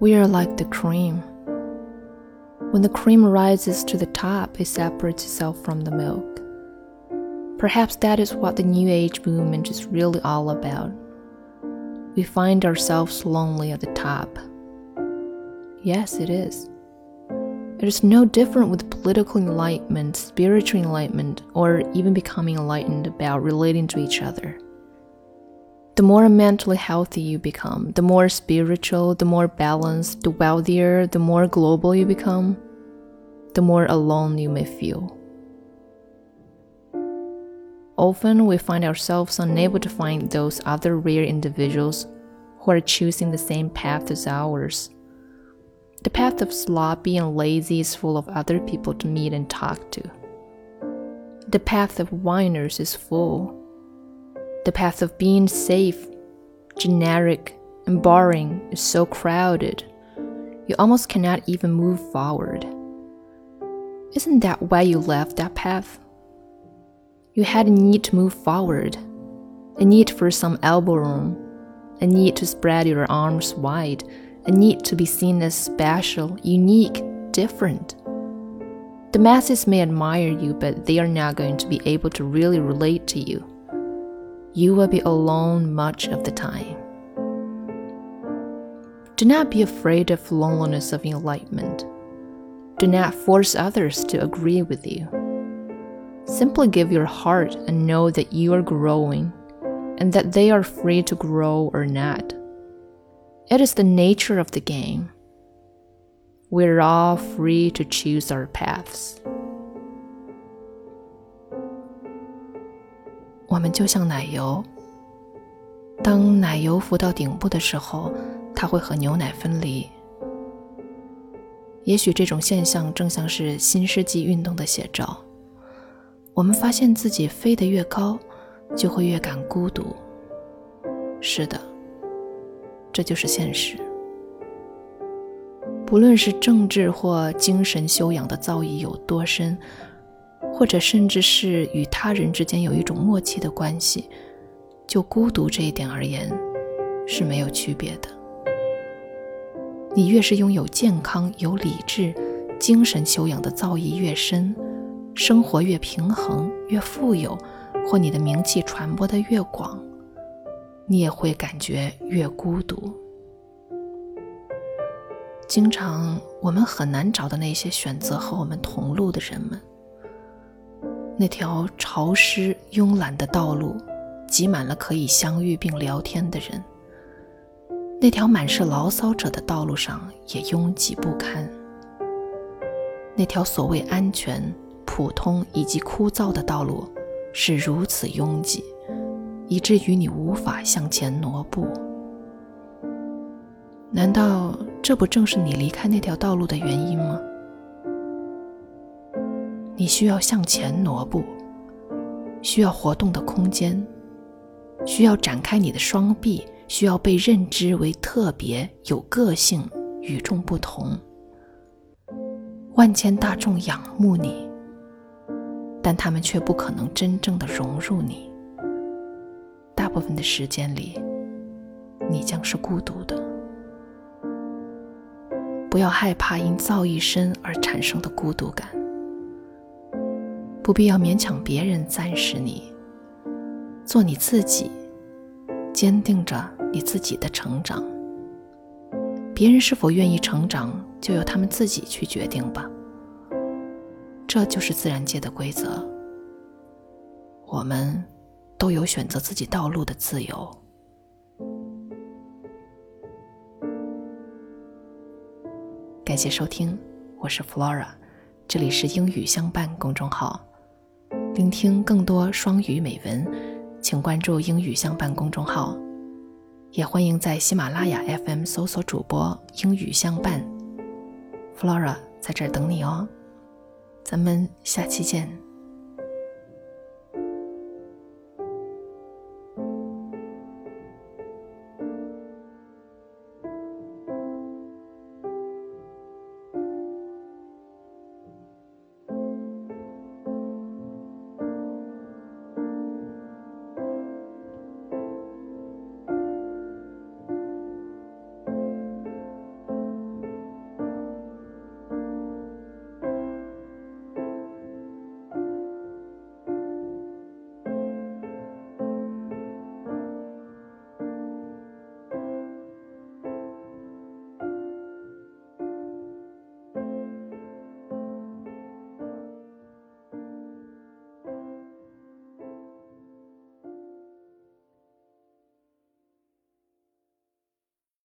We are like the cream. When the cream rises to the top, it separates itself from the milk. Perhaps that is what the New Age movement is really all about. We find ourselves lonely at the top. Yes, it is. It is no different with political enlightenment, spiritual enlightenment, or even becoming enlightened about relating to each other. The more mentally healthy you become, the more spiritual, the more balanced, the wealthier, the more global you become, the more alone you may feel. Often we find ourselves unable to find those other rare individuals who are choosing the same path as ours. The path of sloppy and lazy is full of other people to meet and talk to. The path of whiners is full the path of being safe, generic, and boring is so crowded, you almost cannot even move forward. Isn't that why you left that path? You had a need to move forward, a need for some elbow room, a need to spread your arms wide, a need to be seen as special, unique, different. The masses may admire you, but they are not going to be able to really relate to you you will be alone much of the time. Do not be afraid of loneliness of enlightenment. Do not force others to agree with you. Simply give your heart and know that you are growing and that they are free to grow or not. It is the nature of the game. We're all free to choose our paths. 我们就像奶油，当奶油浮到顶部的时候，它会和牛奶分离。也许这种现象正像是新世纪运动的写照。我们发现自己飞得越高，就会越感孤独。是的，这就是现实。不论是政治或精神修养的造诣有多深。或者甚至是与他人之间有一种默契的关系，就孤独这一点而言，是没有区别的。你越是拥有健康、有理智、精神修养的造诣越深，生活越平衡、越富有，或你的名气传播的越广，你也会感觉越孤独。经常我们很难找到那些选择和我们同路的人们。那条潮湿慵懒的道路，挤满了可以相遇并聊天的人。那条满是牢骚者的道路上也拥挤不堪。那条所谓安全、普通以及枯燥的道路是如此拥挤，以至于你无法向前挪步。难道这不正是你离开那条道路的原因吗？你需要向前挪步，需要活动的空间，需要展开你的双臂，需要被认知为特别、有个性、与众不同。万千大众仰慕你，但他们却不可能真正的融入你。大部分的时间里，你将是孤独的。不要害怕因造诣深而产生的孤独感。不必要勉强别人暂时你，做你自己，坚定着你自己的成长。别人是否愿意成长，就由他们自己去决定吧。这就是自然界的规则。我们都有选择自己道路的自由。感谢收听，我是 Flora，这里是英语相伴公众号。聆听更多双语美文，请关注“英语相伴”公众号，也欢迎在喜马拉雅 FM 搜索主播“英语相伴。”，Flora 在这儿等你哦，咱们下期见。